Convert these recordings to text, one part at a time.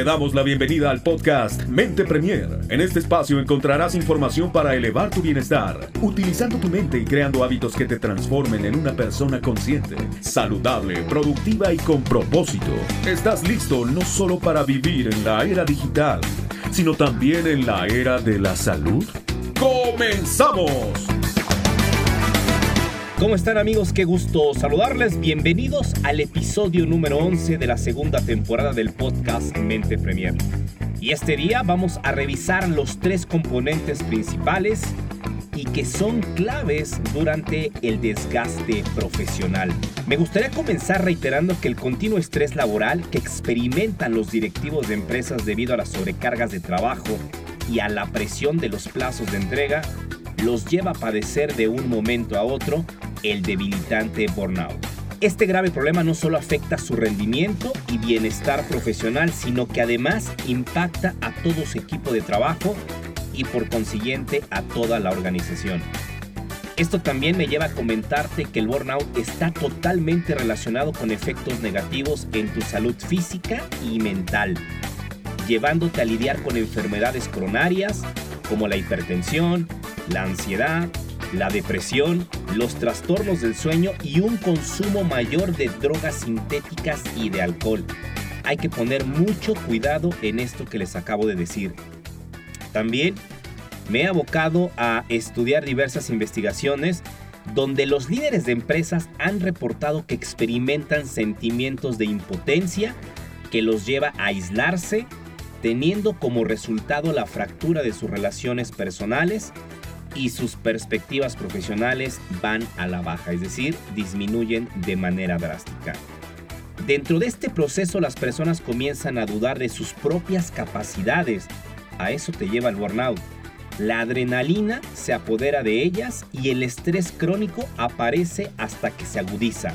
Te damos la bienvenida al podcast Mente Premier. En este espacio encontrarás información para elevar tu bienestar, utilizando tu mente y creando hábitos que te transformen en una persona consciente, saludable, productiva y con propósito. ¿Estás listo no solo para vivir en la era digital, sino también en la era de la salud? ¡Comenzamos! ¿Cómo están amigos? Qué gusto saludarles. Bienvenidos al episodio número 11 de la segunda temporada del podcast Mente Premier. Y este día vamos a revisar los tres componentes principales y que son claves durante el desgaste profesional. Me gustaría comenzar reiterando que el continuo estrés laboral que experimentan los directivos de empresas debido a las sobrecargas de trabajo y a la presión de los plazos de entrega los lleva a padecer de un momento a otro el debilitante burnout. Este grave problema no solo afecta su rendimiento y bienestar profesional, sino que además impacta a todo su equipo de trabajo y por consiguiente a toda la organización. Esto también me lleva a comentarte que el burnout está totalmente relacionado con efectos negativos en tu salud física y mental, llevándote a lidiar con enfermedades coronarias como la hipertensión, la ansiedad, la depresión, los trastornos del sueño y un consumo mayor de drogas sintéticas y de alcohol. Hay que poner mucho cuidado en esto que les acabo de decir. También me he abocado a estudiar diversas investigaciones donde los líderes de empresas han reportado que experimentan sentimientos de impotencia que los lleva a aislarse, teniendo como resultado la fractura de sus relaciones personales y sus perspectivas profesionales van a la baja, es decir, disminuyen de manera drástica. Dentro de este proceso las personas comienzan a dudar de sus propias capacidades. A eso te lleva el burnout. La adrenalina se apodera de ellas y el estrés crónico aparece hasta que se agudiza.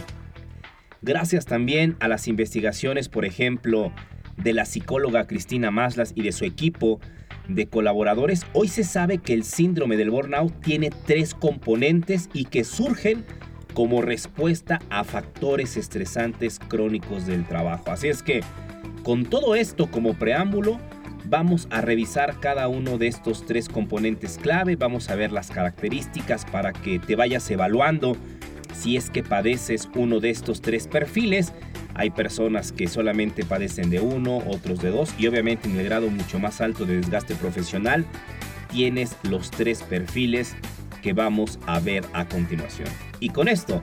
Gracias también a las investigaciones, por ejemplo, de la psicóloga Cristina Maslas y de su equipo, de colaboradores, hoy se sabe que el síndrome del burnout tiene tres componentes y que surgen como respuesta a factores estresantes crónicos del trabajo. Así es que, con todo esto como preámbulo, vamos a revisar cada uno de estos tres componentes clave, vamos a ver las características para que te vayas evaluando si es que padeces uno de estos tres perfiles hay personas que solamente padecen de uno, otros de dos y obviamente en el grado mucho más alto de desgaste profesional tienes los tres perfiles que vamos a ver a continuación. Y con esto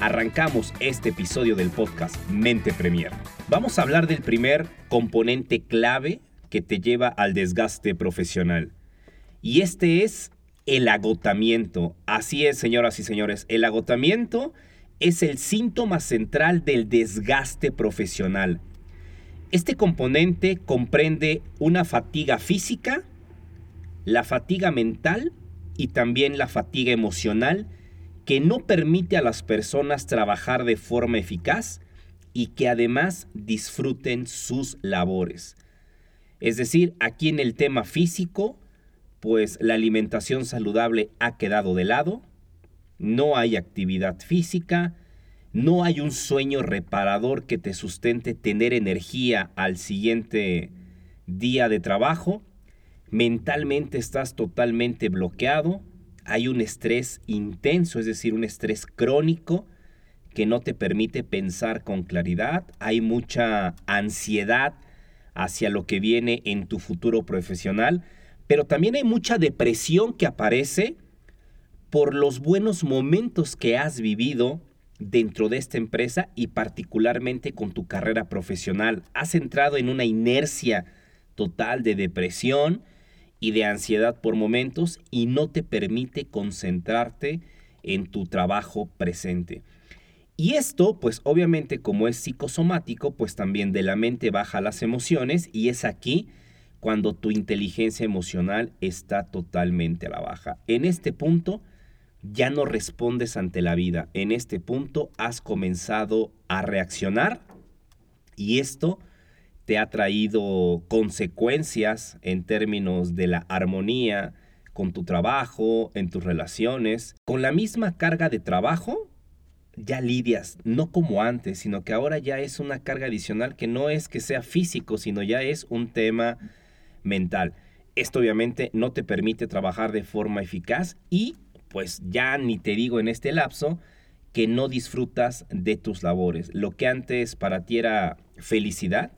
arrancamos este episodio del podcast Mente Premier. Vamos a hablar del primer componente clave que te lleva al desgaste profesional. Y este es el agotamiento. Así es, señoras y señores, el agotamiento es el síntoma central del desgaste profesional. Este componente comprende una fatiga física, la fatiga mental y también la fatiga emocional que no permite a las personas trabajar de forma eficaz y que además disfruten sus labores. Es decir, aquí en el tema físico, pues la alimentación saludable ha quedado de lado, no hay actividad física, no hay un sueño reparador que te sustente tener energía al siguiente día de trabajo, mentalmente estás totalmente bloqueado, hay un estrés intenso, es decir, un estrés crónico que no te permite pensar con claridad, hay mucha ansiedad hacia lo que viene en tu futuro profesional, pero también hay mucha depresión que aparece por los buenos momentos que has vivido dentro de esta empresa y particularmente con tu carrera profesional. Has entrado en una inercia total de depresión y de ansiedad por momentos y no te permite concentrarte en tu trabajo presente. Y esto, pues obviamente como es psicosomático, pues también de la mente baja las emociones y es aquí cuando tu inteligencia emocional está totalmente a la baja. En este punto, ya no respondes ante la vida. En este punto has comenzado a reaccionar y esto te ha traído consecuencias en términos de la armonía con tu trabajo, en tus relaciones. Con la misma carga de trabajo, ya lidias, no como antes, sino que ahora ya es una carga adicional que no es que sea físico, sino ya es un tema mental. Esto obviamente no te permite trabajar de forma eficaz y pues ya ni te digo en este lapso que no disfrutas de tus labores. Lo que antes para ti era felicidad,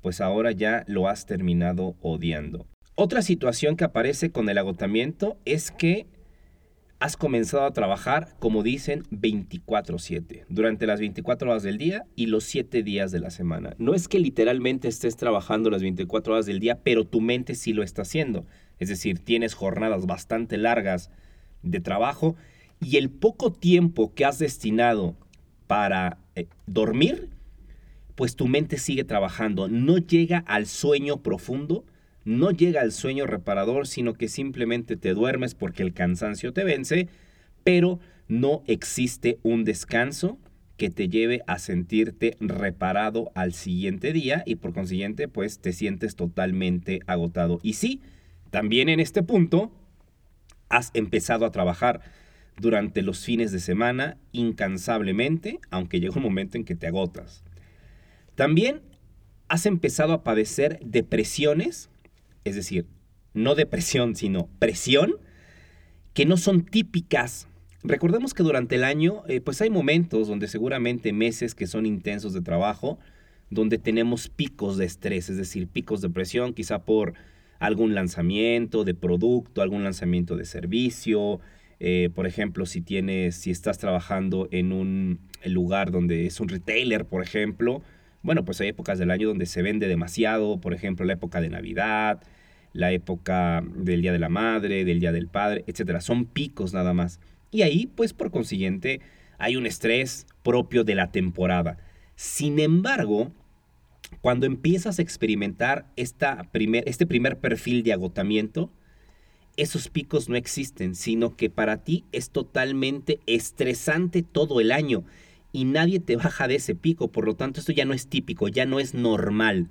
pues ahora ya lo has terminado odiando. Otra situación que aparece con el agotamiento es que has comenzado a trabajar, como dicen, 24/7, durante las 24 horas del día y los 7 días de la semana. No es que literalmente estés trabajando las 24 horas del día, pero tu mente sí lo está haciendo. Es decir, tienes jornadas bastante largas de trabajo y el poco tiempo que has destinado para eh, dormir, pues tu mente sigue trabajando, no llega al sueño profundo, no llega al sueño reparador, sino que simplemente te duermes porque el cansancio te vence, pero no existe un descanso que te lleve a sentirte reparado al siguiente día y por consiguiente pues te sientes totalmente agotado. Y sí, también en este punto has empezado a trabajar durante los fines de semana incansablemente, aunque llega un momento en que te agotas. También has empezado a padecer depresiones es decir, no depresión, sino presión, que no son típicas. Recordemos que durante el año, eh, pues hay momentos donde seguramente meses que son intensos de trabajo, donde tenemos picos de estrés, es decir, picos de presión, quizá por algún lanzamiento de producto, algún lanzamiento de servicio. Eh, por ejemplo, si tienes, si estás trabajando en un lugar donde es un retailer, por ejemplo, bueno, pues hay épocas del año donde se vende demasiado, por ejemplo, la época de Navidad, la época del Día de la Madre, del Día del Padre, etcétera. Son picos nada más. Y ahí, pues por consiguiente, hay un estrés propio de la temporada. Sin embargo, cuando empiezas a experimentar esta primer, este primer perfil de agotamiento, esos picos no existen, sino que para ti es totalmente estresante todo el año y nadie te baja de ese pico. Por lo tanto, esto ya no es típico, ya no es normal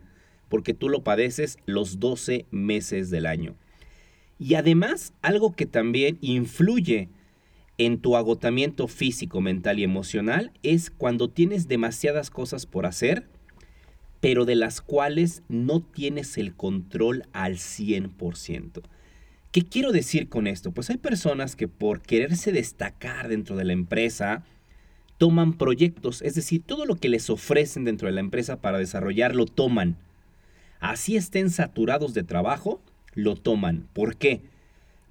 porque tú lo padeces los 12 meses del año. Y además, algo que también influye en tu agotamiento físico, mental y emocional es cuando tienes demasiadas cosas por hacer, pero de las cuales no tienes el control al 100%. ¿Qué quiero decir con esto? Pues hay personas que por quererse destacar dentro de la empresa, toman proyectos, es decir, todo lo que les ofrecen dentro de la empresa para desarrollarlo toman así estén saturados de trabajo, lo toman. ¿Por qué?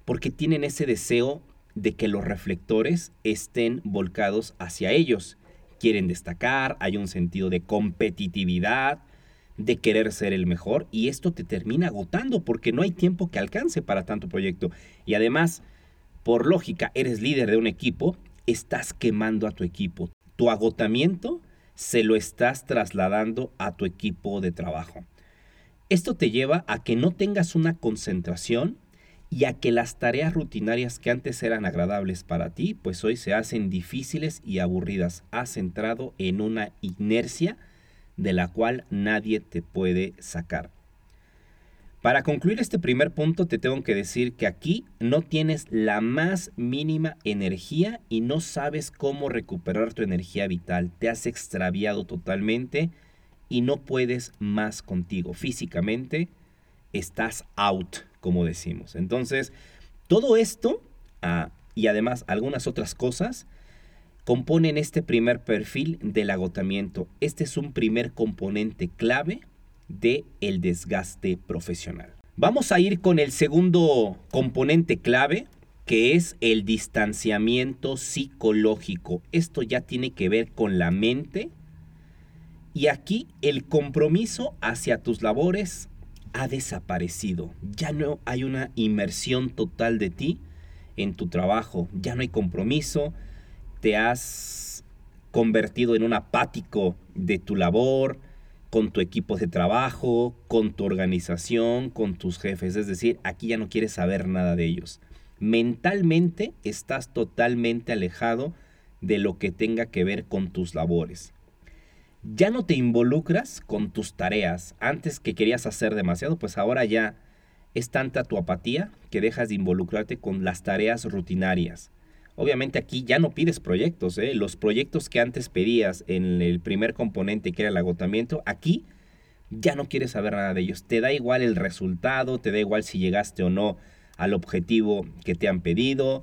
Porque tienen ese deseo de que los reflectores estén volcados hacia ellos. Quieren destacar, hay un sentido de competitividad, de querer ser el mejor y esto te termina agotando porque no hay tiempo que alcance para tanto proyecto. Y además, por lógica, eres líder de un equipo, estás quemando a tu equipo. Tu agotamiento se lo estás trasladando a tu equipo de trabajo. Esto te lleva a que no tengas una concentración y a que las tareas rutinarias que antes eran agradables para ti, pues hoy se hacen difíciles y aburridas. Has entrado en una inercia de la cual nadie te puede sacar. Para concluir este primer punto te tengo que decir que aquí no tienes la más mínima energía y no sabes cómo recuperar tu energía vital. Te has extraviado totalmente y no puedes más contigo. Físicamente estás out, como decimos. Entonces, todo esto ah, y además algunas otras cosas componen este primer perfil del agotamiento. Este es un primer componente clave del el desgaste profesional. Vamos a ir con el segundo componente clave, que es el distanciamiento psicológico. Esto ya tiene que ver con la mente y aquí el compromiso hacia tus labores ha desaparecido. Ya no hay una inmersión total de ti en tu trabajo. Ya no hay compromiso. Te has convertido en un apático de tu labor, con tu equipo de trabajo, con tu organización, con tus jefes. Es decir, aquí ya no quieres saber nada de ellos. Mentalmente estás totalmente alejado de lo que tenga que ver con tus labores ya no te involucras con tus tareas. Antes que querías hacer demasiado, pues ahora ya es tanta tu apatía que dejas de involucrarte con las tareas rutinarias. Obviamente aquí ya no pides proyectos, ¿eh? los proyectos que antes pedías en el primer componente que era el agotamiento, aquí ya no quieres saber nada de ellos. Te da igual el resultado, te da igual si llegaste o no al objetivo que te han pedido,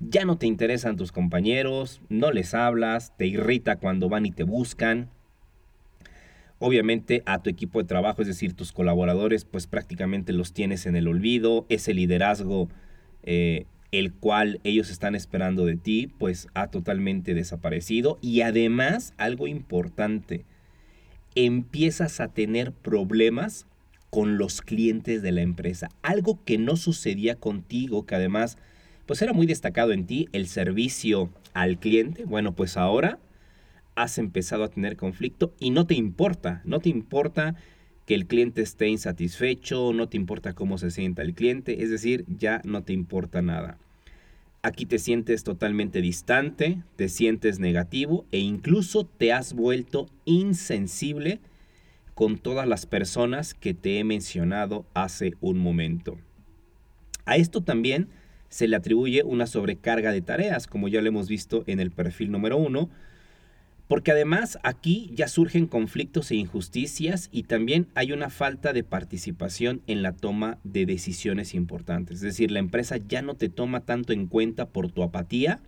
ya no te interesan tus compañeros, no les hablas, te irrita cuando van y te buscan. Obviamente a tu equipo de trabajo, es decir, tus colaboradores, pues prácticamente los tienes en el olvido, ese liderazgo eh, el cual ellos están esperando de ti, pues ha totalmente desaparecido. Y además, algo importante, empiezas a tener problemas con los clientes de la empresa. Algo que no sucedía contigo, que además, pues era muy destacado en ti, el servicio al cliente. Bueno, pues ahora has empezado a tener conflicto y no te importa, no te importa que el cliente esté insatisfecho, no te importa cómo se sienta el cliente, es decir, ya no te importa nada. Aquí te sientes totalmente distante, te sientes negativo e incluso te has vuelto insensible con todas las personas que te he mencionado hace un momento. A esto también se le atribuye una sobrecarga de tareas, como ya lo hemos visto en el perfil número uno, porque además aquí ya surgen conflictos e injusticias y también hay una falta de participación en la toma de decisiones importantes. Es decir, la empresa ya no te toma tanto en cuenta por tu apatía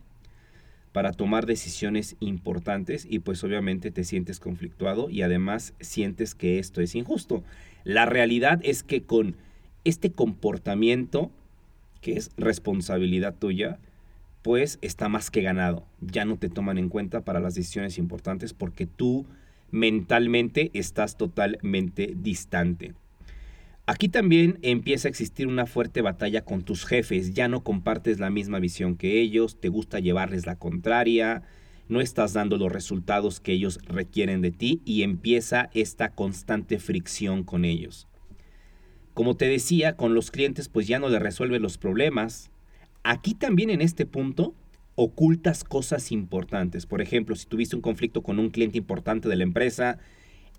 para tomar decisiones importantes y pues obviamente te sientes conflictuado y además sientes que esto es injusto. La realidad es que con este comportamiento, que es responsabilidad tuya, pues está más que ganado. Ya no te toman en cuenta para las decisiones importantes porque tú mentalmente estás totalmente distante. Aquí también empieza a existir una fuerte batalla con tus jefes, ya no compartes la misma visión que ellos, te gusta llevarles la contraria, no estás dando los resultados que ellos requieren de ti y empieza esta constante fricción con ellos. Como te decía, con los clientes pues ya no le resuelves los problemas, Aquí también en este punto ocultas cosas importantes. Por ejemplo, si tuviste un conflicto con un cliente importante de la empresa,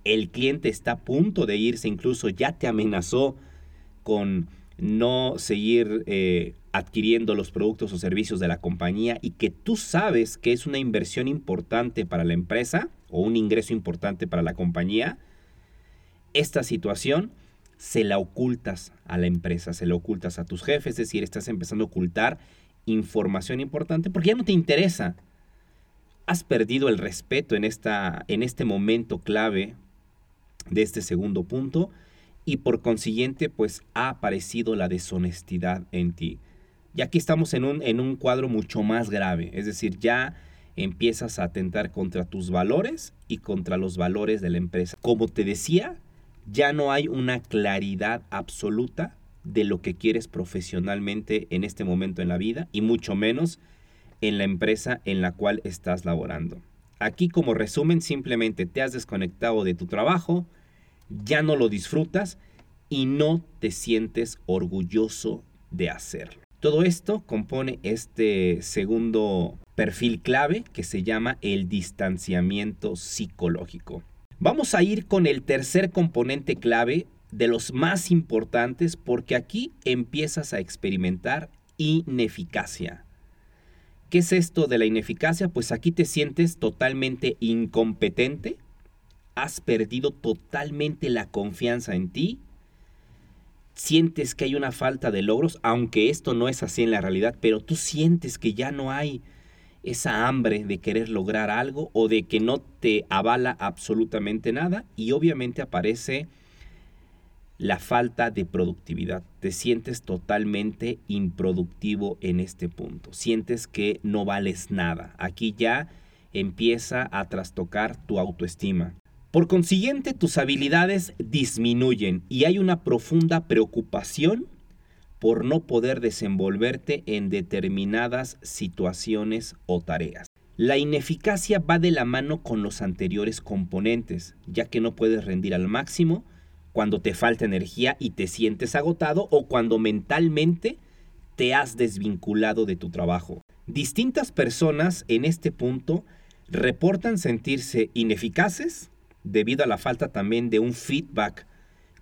el cliente está a punto de irse, incluso ya te amenazó con no seguir eh, adquiriendo los productos o servicios de la compañía y que tú sabes que es una inversión importante para la empresa o un ingreso importante para la compañía, esta situación se la ocultas a la empresa, se la ocultas a tus jefes, es decir, estás empezando a ocultar información importante porque ya no te interesa. Has perdido el respeto en, esta, en este momento clave de este segundo punto y por consiguiente pues ha aparecido la deshonestidad en ti. Y aquí estamos en un, en un cuadro mucho más grave, es decir, ya empiezas a atentar contra tus valores y contra los valores de la empresa. Como te decía, ya no hay una claridad absoluta de lo que quieres profesionalmente en este momento en la vida y mucho menos en la empresa en la cual estás laborando. Aquí como resumen simplemente te has desconectado de tu trabajo, ya no lo disfrutas y no te sientes orgulloso de hacerlo. Todo esto compone este segundo perfil clave que se llama el distanciamiento psicológico. Vamos a ir con el tercer componente clave de los más importantes porque aquí empiezas a experimentar ineficacia. ¿Qué es esto de la ineficacia? Pues aquí te sientes totalmente incompetente, has perdido totalmente la confianza en ti, sientes que hay una falta de logros, aunque esto no es así en la realidad, pero tú sientes que ya no hay esa hambre de querer lograr algo o de que no te avala absolutamente nada y obviamente aparece la falta de productividad. Te sientes totalmente improductivo en este punto. Sientes que no vales nada. Aquí ya empieza a trastocar tu autoestima. Por consiguiente, tus habilidades disminuyen y hay una profunda preocupación por no poder desenvolverte en determinadas situaciones o tareas. La ineficacia va de la mano con los anteriores componentes, ya que no puedes rendir al máximo cuando te falta energía y te sientes agotado o cuando mentalmente te has desvinculado de tu trabajo. Distintas personas en este punto reportan sentirse ineficaces debido a la falta también de un feedback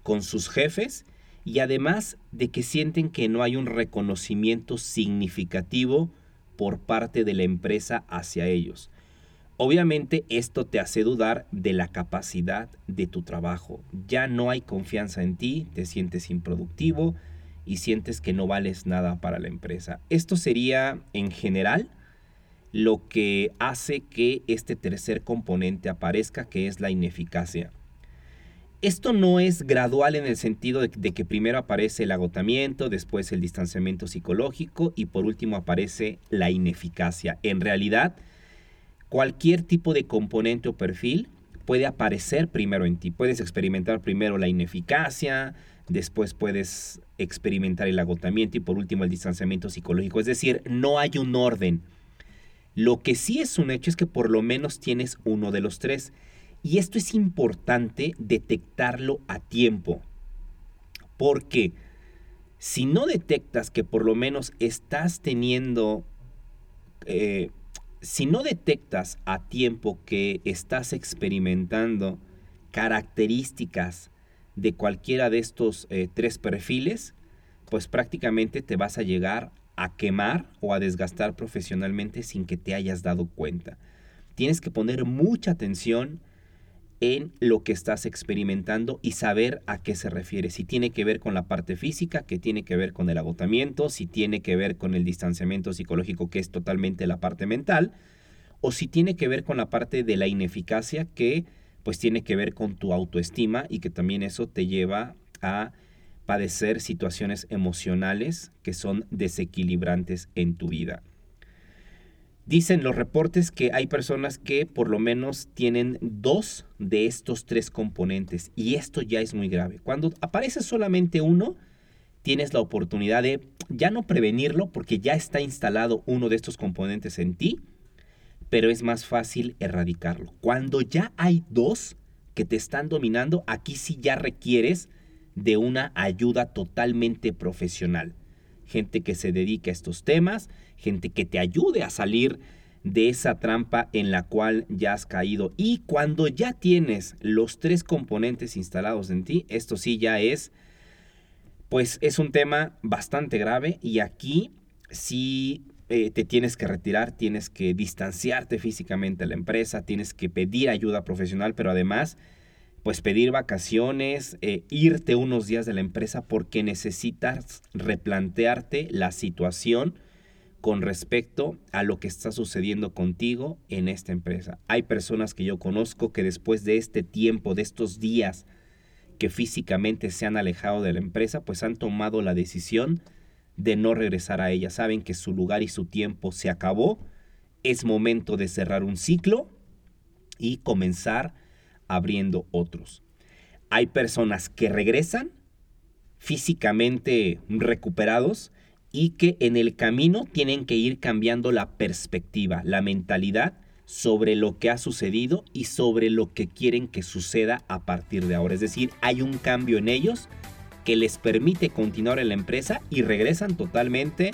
con sus jefes y además de que sienten que no hay un reconocimiento significativo por parte de la empresa hacia ellos. Obviamente esto te hace dudar de la capacidad de tu trabajo. Ya no hay confianza en ti, te sientes improductivo y sientes que no vales nada para la empresa. Esto sería en general lo que hace que este tercer componente aparezca, que es la ineficacia. Esto no es gradual en el sentido de, que primero aparece el agotamiento, después el distanciamiento psicológico y por último aparece la ineficacia. En realidad, cualquier tipo de componente o perfil puede aparecer primero en ti. Puedes experimentar primero la ineficacia, después puedes experimentar el agotamiento y por último el distanciamiento psicológico. Es decir, no hay un orden. Lo que sí es un hecho es que por lo menos tienes uno de los tres. Y esto es importante detectarlo a tiempo. Porque si no detectas que por lo menos estás teniendo, eh, si no detectas a tiempo que estás experimentando características de cualquiera de estos eh, tres perfiles, pues prácticamente te vas a llegar a quemar o a desgastar profesionalmente sin que te hayas dado cuenta. Tienes que poner mucha atención en lo que estás experimentando y saber a qué se refiere. Si tiene que ver con la parte física, que tiene que ver con el agotamiento, si tiene que ver con el distanciamiento psicológico, que es totalmente la parte mental, o si tiene que ver con la parte de la ineficacia, que pues tiene que ver con tu autoestima y que también eso te lleva a padecer situaciones emocionales que son desequilibrantes en tu vida. Dicen los reportes que hay personas que por lo menos tienen dos de estos tres componentes y esto ya es muy grave. Cuando aparece solamente uno, tienes la oportunidad de ya no prevenirlo porque ya está instalado uno de estos componentes en ti, pero es más fácil erradicarlo. Cuando ya hay dos que te están dominando, aquí sí ya requieres de una ayuda totalmente profesional gente que se dedique a estos temas, gente que te ayude a salir de esa trampa en la cual ya has caído. Y cuando ya tienes los tres componentes instalados en ti, esto sí ya es, pues es un tema bastante grave y aquí sí eh, te tienes que retirar, tienes que distanciarte físicamente de la empresa, tienes que pedir ayuda profesional, pero además pues pedir vacaciones, eh, irte unos días de la empresa porque necesitas replantearte la situación con respecto a lo que está sucediendo contigo en esta empresa. Hay personas que yo conozco que después de este tiempo, de estos días que físicamente se han alejado de la empresa, pues han tomado la decisión de no regresar a ella. Saben que su lugar y su tiempo se acabó, es momento de cerrar un ciclo y comenzar abriendo otros. Hay personas que regresan físicamente recuperados y que en el camino tienen que ir cambiando la perspectiva, la mentalidad sobre lo que ha sucedido y sobre lo que quieren que suceda a partir de ahora. Es decir, hay un cambio en ellos que les permite continuar en la empresa y regresan totalmente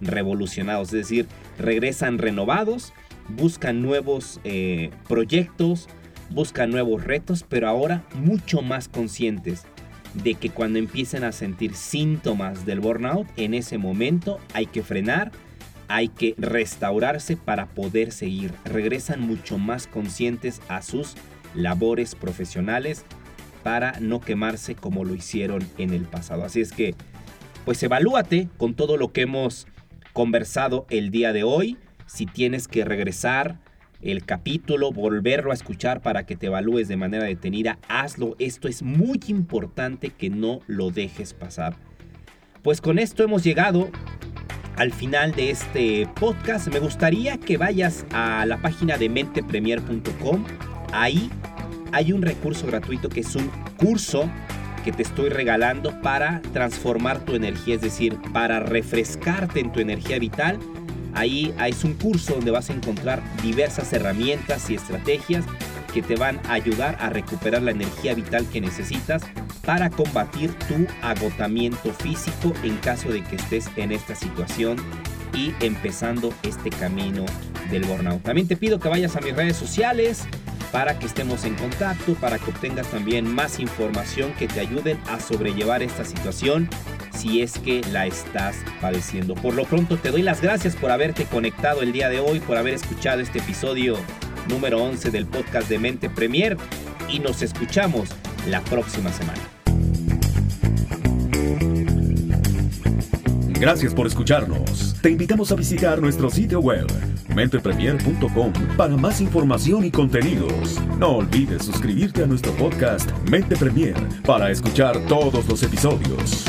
revolucionados. Es decir, regresan renovados, buscan nuevos eh, proyectos, buscan nuevos retos, pero ahora mucho más conscientes de que cuando empiecen a sentir síntomas del burnout, en ese momento hay que frenar, hay que restaurarse para poder seguir. Regresan mucho más conscientes a sus labores profesionales para no quemarse como lo hicieron en el pasado. Así es que, pues evalúate con todo lo que hemos conversado el día de hoy. Si tienes que regresar el capítulo, volverlo a escuchar para que te evalúes de manera detenida, hazlo. Esto es muy importante que no lo dejes pasar. Pues con esto hemos llegado al final de este podcast. Me gustaría que vayas a la página de mentepremier.com. Ahí hay un recurso gratuito que es un curso que te estoy regalando para transformar tu energía, es decir, para refrescarte en tu energía vital Ahí es un curso donde vas a encontrar diversas herramientas y estrategias que te van a ayudar a recuperar la energía vital que necesitas para combatir tu agotamiento físico en caso de que estés en esta situación y empezando este camino del burnout. También te pido que vayas a mis redes sociales para que estemos en contacto, para que obtengas también más información que te ayuden a sobrellevar esta situación si es que la estás padeciendo. Por lo pronto te doy las gracias por haberte conectado el día de hoy, por haber escuchado este episodio número 11 del podcast de Mente Premier y nos escuchamos la próxima semana. Gracias por escucharnos. Te invitamos a visitar nuestro sitio web mentepremier.com para más información y contenidos. No olvides suscribirte a nuestro podcast Mente Premier para escuchar todos los episodios.